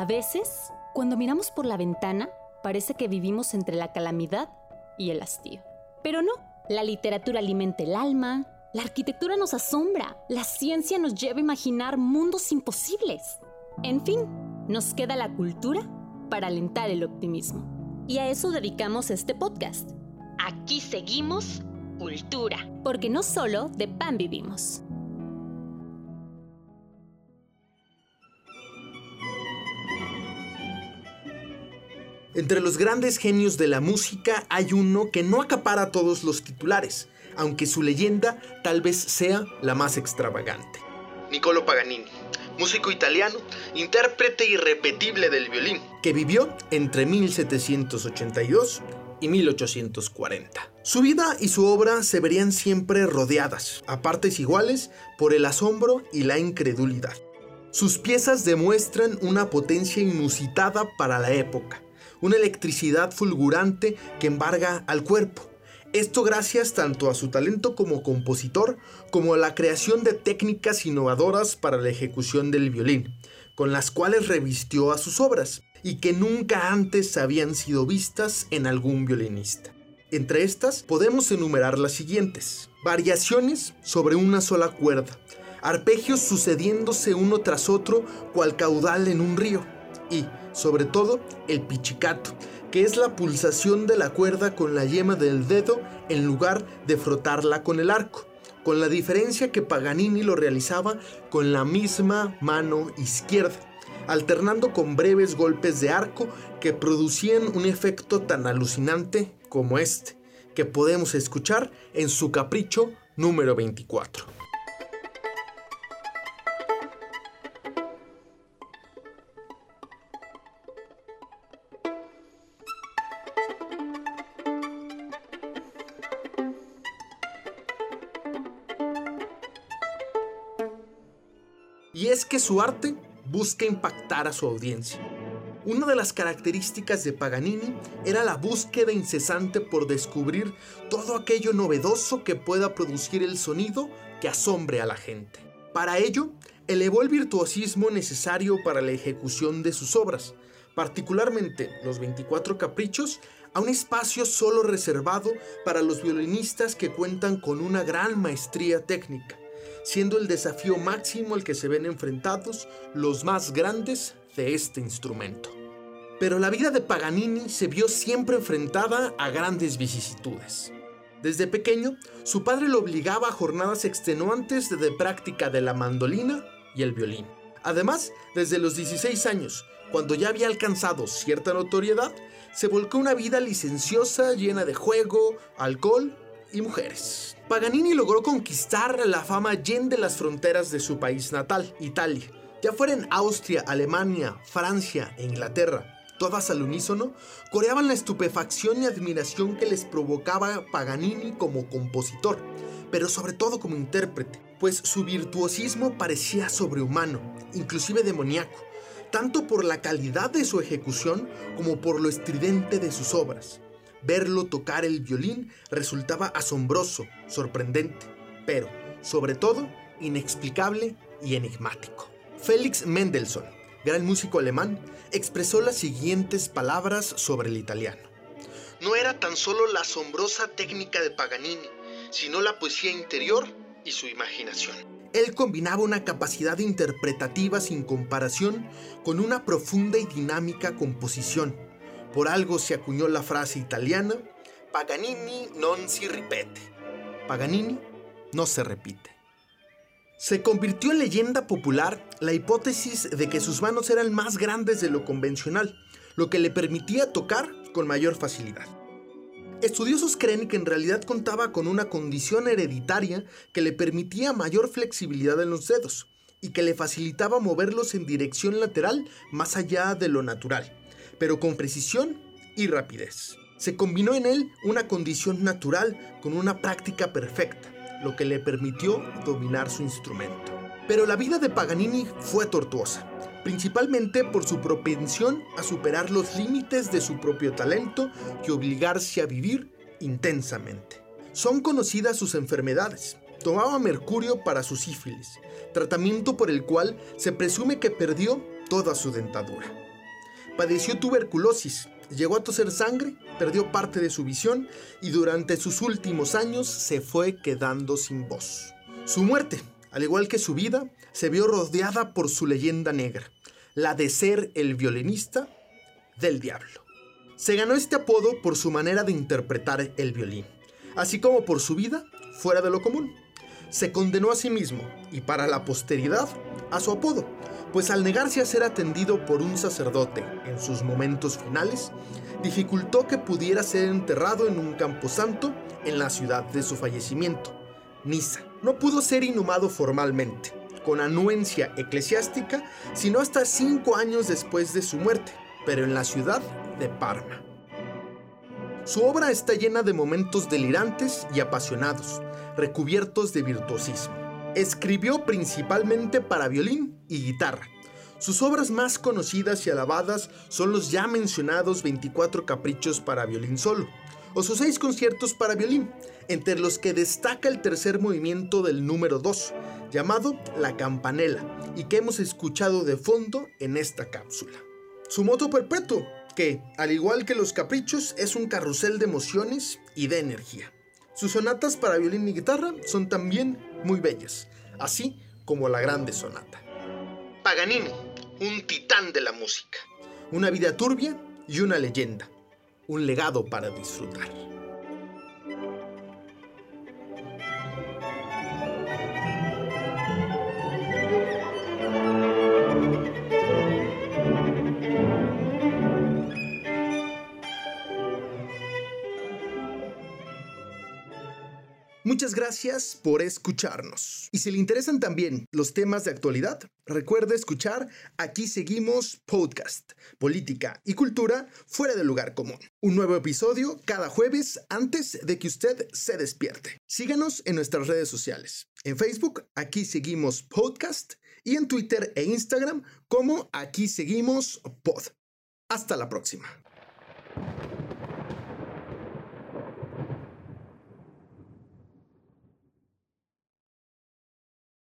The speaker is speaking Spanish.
A veces, cuando miramos por la ventana, parece que vivimos entre la calamidad y el hastío. Pero no, la literatura alimenta el alma, la arquitectura nos asombra, la ciencia nos lleva a imaginar mundos imposibles. En fin, nos queda la cultura para alentar el optimismo. Y a eso dedicamos este podcast. Aquí seguimos cultura, porque no solo de pan vivimos. Entre los grandes genios de la música hay uno que no acapara todos los titulares, aunque su leyenda tal vez sea la más extravagante. Niccolo Paganini, músico italiano, intérprete irrepetible del violín, que vivió entre 1782 y 1840. Su vida y su obra se verían siempre rodeadas, a partes iguales, por el asombro y la incredulidad. Sus piezas demuestran una potencia inusitada para la época, una electricidad fulgurante que embarga al cuerpo. Esto gracias tanto a su talento como compositor como a la creación de técnicas innovadoras para la ejecución del violín, con las cuales revistió a sus obras y que nunca antes habían sido vistas en algún violinista. Entre estas podemos enumerar las siguientes. Variaciones sobre una sola cuerda, arpegios sucediéndose uno tras otro cual caudal en un río y, sobre todo, el pichicato, que es la pulsación de la cuerda con la yema del dedo en lugar de frotarla con el arco, con la diferencia que Paganini lo realizaba con la misma mano izquierda, alternando con breves golpes de arco que producían un efecto tan alucinante como este, que podemos escuchar en su capricho número 24. Y es que su arte busca impactar a su audiencia. Una de las características de Paganini era la búsqueda incesante por descubrir todo aquello novedoso que pueda producir el sonido que asombre a la gente. Para ello, elevó el virtuosismo necesario para la ejecución de sus obras, particularmente los 24 caprichos, a un espacio solo reservado para los violinistas que cuentan con una gran maestría técnica siendo el desafío máximo al que se ven enfrentados los más grandes de este instrumento. Pero la vida de Paganini se vio siempre enfrentada a grandes vicisitudes. Desde pequeño, su padre lo obligaba a jornadas extenuantes de práctica de la mandolina y el violín. Además, desde los 16 años, cuando ya había alcanzado cierta notoriedad, se volcó una vida licenciosa llena de juego, alcohol y mujeres. Paganini logró conquistar la fama de las fronteras de su país natal, Italia. Ya fuera en Austria, Alemania, Francia e Inglaterra, todas al unísono, coreaban la estupefacción y admiración que les provocaba Paganini como compositor, pero sobre todo como intérprete, pues su virtuosismo parecía sobrehumano, inclusive demoníaco, tanto por la calidad de su ejecución como por lo estridente de sus obras. Verlo tocar el violín resultaba asombroso, sorprendente, pero, sobre todo, inexplicable y enigmático. Félix Mendelssohn, gran músico alemán, expresó las siguientes palabras sobre el italiano. No era tan solo la asombrosa técnica de Paganini, sino la poesía interior y su imaginación. Él combinaba una capacidad interpretativa sin comparación con una profunda y dinámica composición por algo se acuñó la frase italiana Paganini non si ripete. Paganini no se repite. Se convirtió en leyenda popular la hipótesis de que sus manos eran más grandes de lo convencional, lo que le permitía tocar con mayor facilidad. Estudiosos creen que en realidad contaba con una condición hereditaria que le permitía mayor flexibilidad en los dedos y que le facilitaba moverlos en dirección lateral más allá de lo natural pero con precisión y rapidez. Se combinó en él una condición natural con una práctica perfecta, lo que le permitió dominar su instrumento. Pero la vida de Paganini fue tortuosa, principalmente por su propensión a superar los límites de su propio talento y obligarse a vivir intensamente. Son conocidas sus enfermedades. Tomaba mercurio para su sífilis, tratamiento por el cual se presume que perdió toda su dentadura. Padeció tuberculosis, llegó a toser sangre, perdió parte de su visión y durante sus últimos años se fue quedando sin voz. Su muerte, al igual que su vida, se vio rodeada por su leyenda negra, la de ser el violinista del diablo. Se ganó este apodo por su manera de interpretar el violín, así como por su vida fuera de lo común. Se condenó a sí mismo y para la posteridad a su apodo, pues al negarse a ser atendido por un sacerdote en sus momentos finales, dificultó que pudiera ser enterrado en un camposanto en la ciudad de su fallecimiento, Niza. No pudo ser inhumado formalmente, con anuencia eclesiástica, sino hasta cinco años después de su muerte, pero en la ciudad de Parma. Su obra está llena de momentos delirantes y apasionados, recubiertos de virtuosismo. Escribió principalmente para violín y guitarra. Sus obras más conocidas y alabadas son los ya mencionados 24 caprichos para violín solo, o sus seis conciertos para violín, entre los que destaca el tercer movimiento del número 2, llamado La Campanela, y que hemos escuchado de fondo en esta cápsula. Su moto perpetuo, que, al igual que los caprichos, es un carrusel de emociones y de energía. Sus sonatas para violín y guitarra son también muy bellas, así como la grande sonata. Paganini, un titán de la música. Una vida turbia y una leyenda un legado para disfrutar. Muchas gracias por escucharnos. Y si le interesan también los temas de actualidad, recuerde escuchar Aquí Seguimos Podcast, Política y Cultura fuera del lugar común. Un nuevo episodio cada jueves antes de que usted se despierte. Síganos en nuestras redes sociales. En Facebook, Aquí Seguimos Podcast y en Twitter e Instagram como Aquí Seguimos Pod. Hasta la próxima.